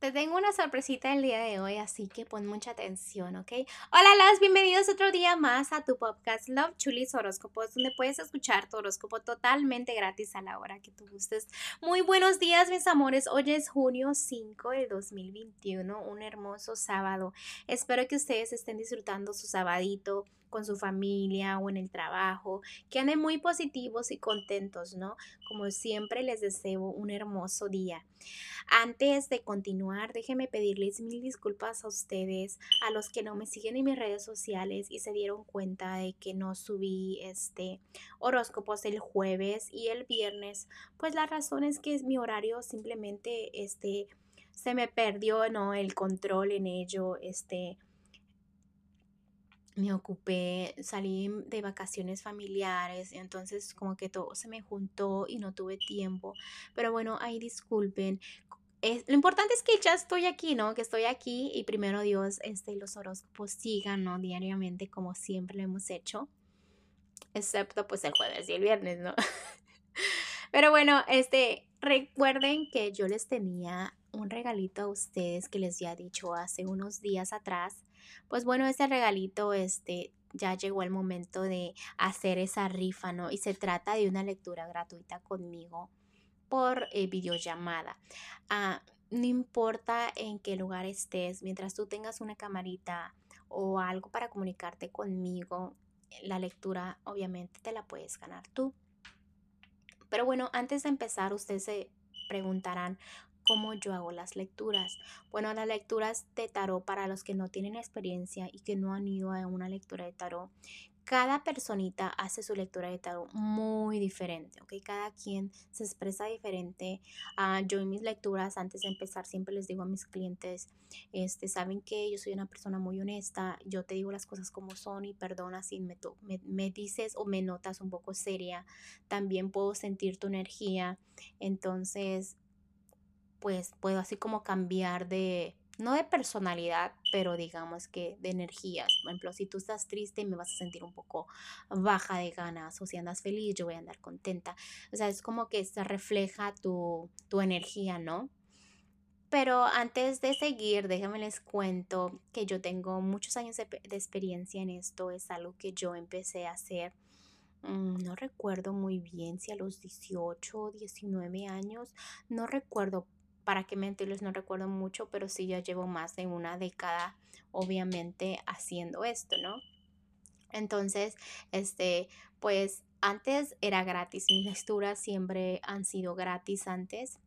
Te tengo una sorpresita el día de hoy, así que pon mucha atención, ¿ok? Hola, las bienvenidos otro día más a tu podcast Love Chulis Horóscopos, donde puedes escuchar tu horóscopo totalmente gratis a la hora que tú gustes. Muy buenos días, mis amores. Hoy es junio 5 de 2021, un hermoso sábado. Espero que ustedes estén disfrutando su sabadito con su familia o en el trabajo, que anden muy positivos y contentos, ¿no? Como siempre les deseo un hermoso día. Antes de continuar, déjenme pedirles mil disculpas a ustedes, a los que no me siguen en mis redes sociales y se dieron cuenta de que no subí este horóscopos el jueves y el viernes, pues la razón es que es mi horario simplemente este se me perdió, ¿no? El control en ello, este me ocupé, salí de vacaciones familiares, entonces como que todo se me juntó y no tuve tiempo. Pero bueno, ahí disculpen. Es, lo importante es que ya estoy aquí, ¿no? Que estoy aquí y primero Dios, este, los horóscopos sigan, ¿no? Diariamente como siempre lo hemos hecho. Excepto pues el jueves y el viernes, ¿no? Pero bueno, este, recuerden que yo les tenía un regalito a ustedes que les había dicho hace unos días atrás pues bueno, ese regalito, este, ya llegó el momento de hacer esa rifa, ¿no? Y se trata de una lectura gratuita conmigo por eh, videollamada. Ah, no importa en qué lugar estés, mientras tú tengas una camarita o algo para comunicarte conmigo, la lectura obviamente te la puedes ganar tú. Pero bueno, antes de empezar, ustedes se preguntarán, cómo yo hago las lecturas. Bueno, las lecturas de tarot para los que no tienen experiencia y que no han ido a una lectura de tarot, cada personita hace su lectura de tarot muy diferente, ¿ok? Cada quien se expresa diferente. Uh, yo en mis lecturas, antes de empezar, siempre les digo a mis clientes, este, saben que yo soy una persona muy honesta, yo te digo las cosas como son y perdona si me, me, me dices o me notas un poco seria, también puedo sentir tu energía, entonces pues puedo así como cambiar de, no de personalidad, pero digamos que de energías. Por ejemplo, si tú estás triste, me vas a sentir un poco baja de ganas, o si andas feliz, yo voy a andar contenta. O sea, es como que se refleja tu, tu energía, ¿no? Pero antes de seguir, déjenme les cuento que yo tengo muchos años de, de experiencia en esto. Es algo que yo empecé a hacer mm, no recuerdo muy bien si a los 18 o 19 años, no recuerdo, para qué mentirles, no recuerdo mucho, pero sí ya llevo más de una década, obviamente, haciendo esto, ¿no? Entonces, este, pues antes era gratis, mis lecturas siempre han sido gratis antes,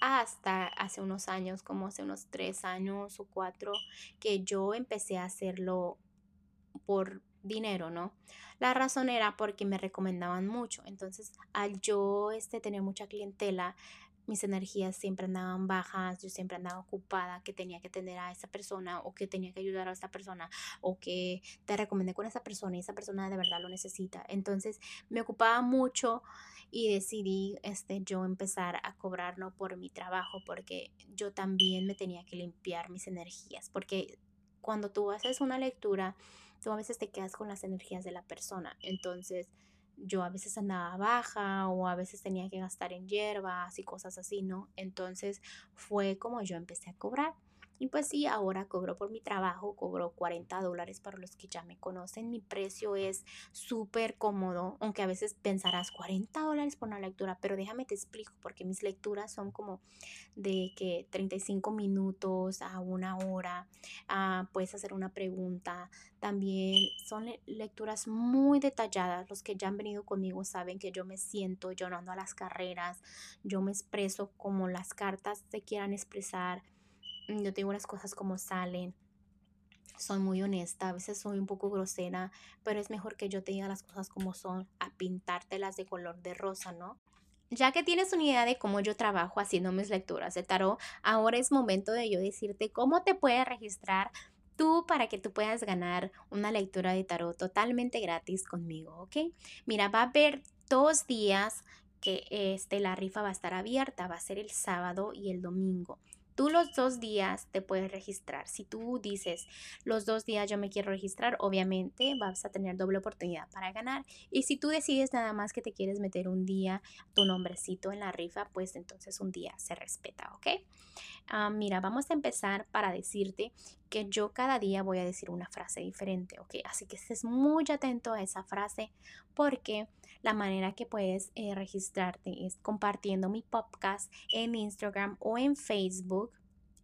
hasta hace unos años, como hace unos tres años o cuatro, que yo empecé a hacerlo por dinero, ¿no? La razón era porque me recomendaban mucho. Entonces, al yo este, tener mucha clientela, mis energías siempre andaban bajas, yo siempre andaba ocupada, que tenía que atender a esa persona o que tenía que ayudar a esa persona o que te recomendé con esa persona y esa persona de verdad lo necesita. Entonces me ocupaba mucho y decidí este, yo empezar a cobrar no por mi trabajo porque yo también me tenía que limpiar mis energías porque cuando tú haces una lectura, tú a veces te quedas con las energías de la persona. Entonces, yo a veces andaba baja o a veces tenía que gastar en hierbas y cosas así, ¿no? Entonces fue como yo empecé a cobrar. Y pues sí, ahora cobro por mi trabajo, cobro 40 dólares para los que ya me conocen. Mi precio es súper cómodo, aunque a veces pensarás 40 dólares por una lectura, pero déjame te explico, porque mis lecturas son como de que 35 minutos a una hora, ah, puedes hacer una pregunta. También son lecturas muy detalladas. Los que ya han venido conmigo saben que yo me siento, yo no ando a las carreras, yo me expreso como las cartas se quieran expresar yo tengo las cosas como salen. Soy muy honesta, a veces soy un poco grosera, pero es mejor que yo te diga las cosas como son a pintártelas de color de rosa, ¿no? Ya que tienes una idea de cómo yo trabajo haciendo mis lecturas de tarot, ahora es momento de yo decirte cómo te puedes registrar tú para que tú puedas ganar una lectura de tarot totalmente gratis conmigo, ¿ok? Mira, va a haber dos días que este, la rifa va a estar abierta, va a ser el sábado y el domingo. Tú los dos días te puedes registrar. Si tú dices los dos días yo me quiero registrar, obviamente vas a tener doble oportunidad para ganar. Y si tú decides nada más que te quieres meter un día tu nombrecito en la rifa, pues entonces un día se respeta, ¿ok? Ah, mira, vamos a empezar para decirte que yo cada día voy a decir una frase diferente, ¿ok? Así que estés muy atento a esa frase porque la manera que puedes eh, registrarte es compartiendo mi podcast en Instagram o en Facebook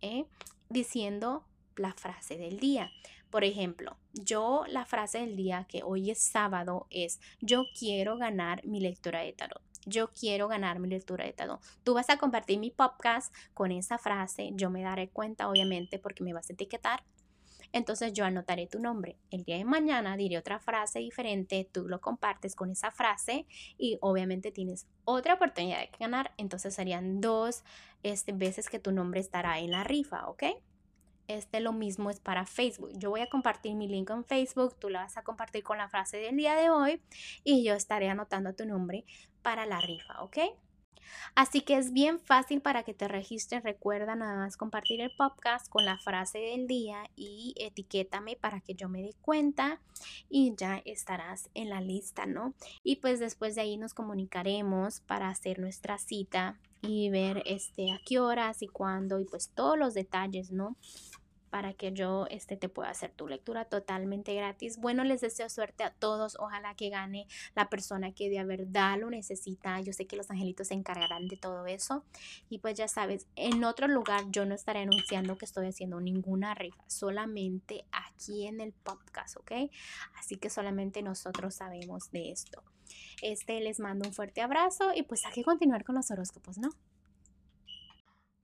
¿eh? diciendo la frase del día. Por ejemplo, yo la frase del día que hoy es sábado es yo quiero ganar mi lectura de tarot. Yo quiero ganar mi lectura de tarot. Tú vas a compartir mi podcast con esa frase. Yo me daré cuenta, obviamente, porque me vas a etiquetar entonces yo anotaré tu nombre. El día de mañana diré otra frase diferente, tú lo compartes con esa frase y obviamente tienes otra oportunidad de ganar. Entonces serían dos este, veces que tu nombre estará en la rifa, ¿ok? Este lo mismo es para Facebook. Yo voy a compartir mi link en Facebook, tú la vas a compartir con la frase del día de hoy y yo estaré anotando tu nombre para la rifa, ¿ok? Así que es bien fácil para que te registres. Recuerda nada más compartir el podcast con la frase del día y etiquétame para que yo me dé cuenta y ya estarás en la lista, ¿no? Y pues después de ahí nos comunicaremos para hacer nuestra cita y ver este a qué horas y cuándo y pues todos los detalles, ¿no? Para que yo este, te pueda hacer tu lectura totalmente gratis. Bueno, les deseo suerte a todos. Ojalá que gane la persona que de verdad lo necesita. Yo sé que los angelitos se encargarán de todo eso. Y pues ya sabes, en otro lugar yo no estaré anunciando que estoy haciendo ninguna rifa. Solamente aquí en el podcast, ¿ok? Así que solamente nosotros sabemos de esto. Este les mando un fuerte abrazo y pues hay que continuar con los horóscopos, ¿no?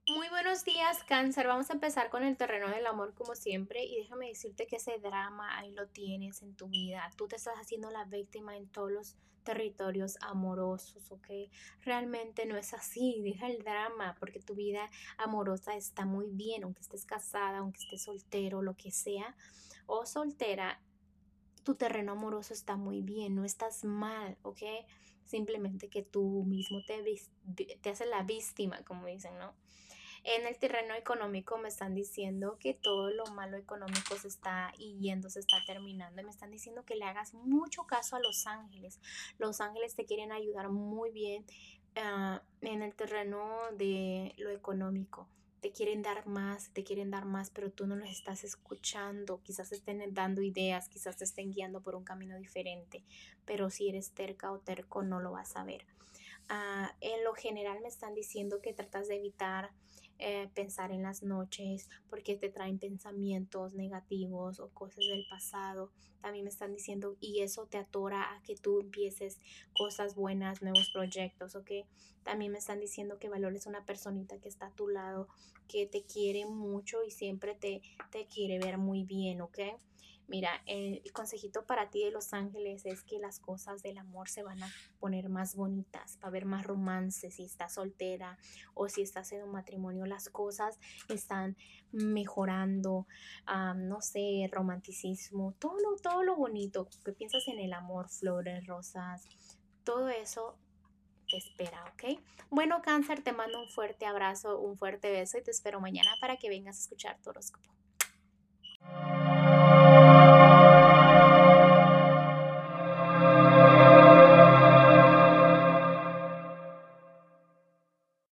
Muy buenos días, cáncer. Vamos a empezar con el terreno del amor como siempre y déjame decirte que ese drama ahí lo tienes en tu vida. Tú te estás haciendo la víctima en todos los territorios amorosos, ¿ok? Realmente no es así, deja el drama porque tu vida amorosa está muy bien, aunque estés casada, aunque estés soltero, lo que sea, o soltera, tu terreno amoroso está muy bien, no estás mal, ¿ok? Simplemente que tú mismo te, te haces la víctima, como dicen, ¿no? En el terreno económico me están diciendo que todo lo malo económico se está yendo, se está terminando. Y me están diciendo que le hagas mucho caso a los ángeles. Los ángeles te quieren ayudar muy bien ah, en el terreno de lo económico te quieren dar más, te quieren dar más, pero tú no los estás escuchando. Quizás estén dando ideas, quizás te estén guiando por un camino diferente, pero si eres terca o terco no lo vas a ver. Ah, en lo general me están diciendo que tratas de evitar eh, pensar en las noches porque te traen pensamientos negativos o cosas del pasado. También me están diciendo y eso te atora a que tú empieces cosas buenas, nuevos proyectos, ¿ok? También me están diciendo que valores una personita que está a tu lado, que te quiere mucho y siempre te, te quiere ver muy bien, ¿ok? Mira, el consejito para ti de Los Ángeles es que las cosas del amor se van a poner más bonitas, va a haber más romance si estás soltera o si estás en un matrimonio, las cosas están mejorando, no sé, romanticismo, todo lo, todo lo bonito, que piensas en el amor, flores, rosas, todo eso te espera, ¿ok? Bueno, cáncer, te mando un fuerte abrazo, un fuerte beso y te espero mañana para que vengas a escuchar tu horóscopo.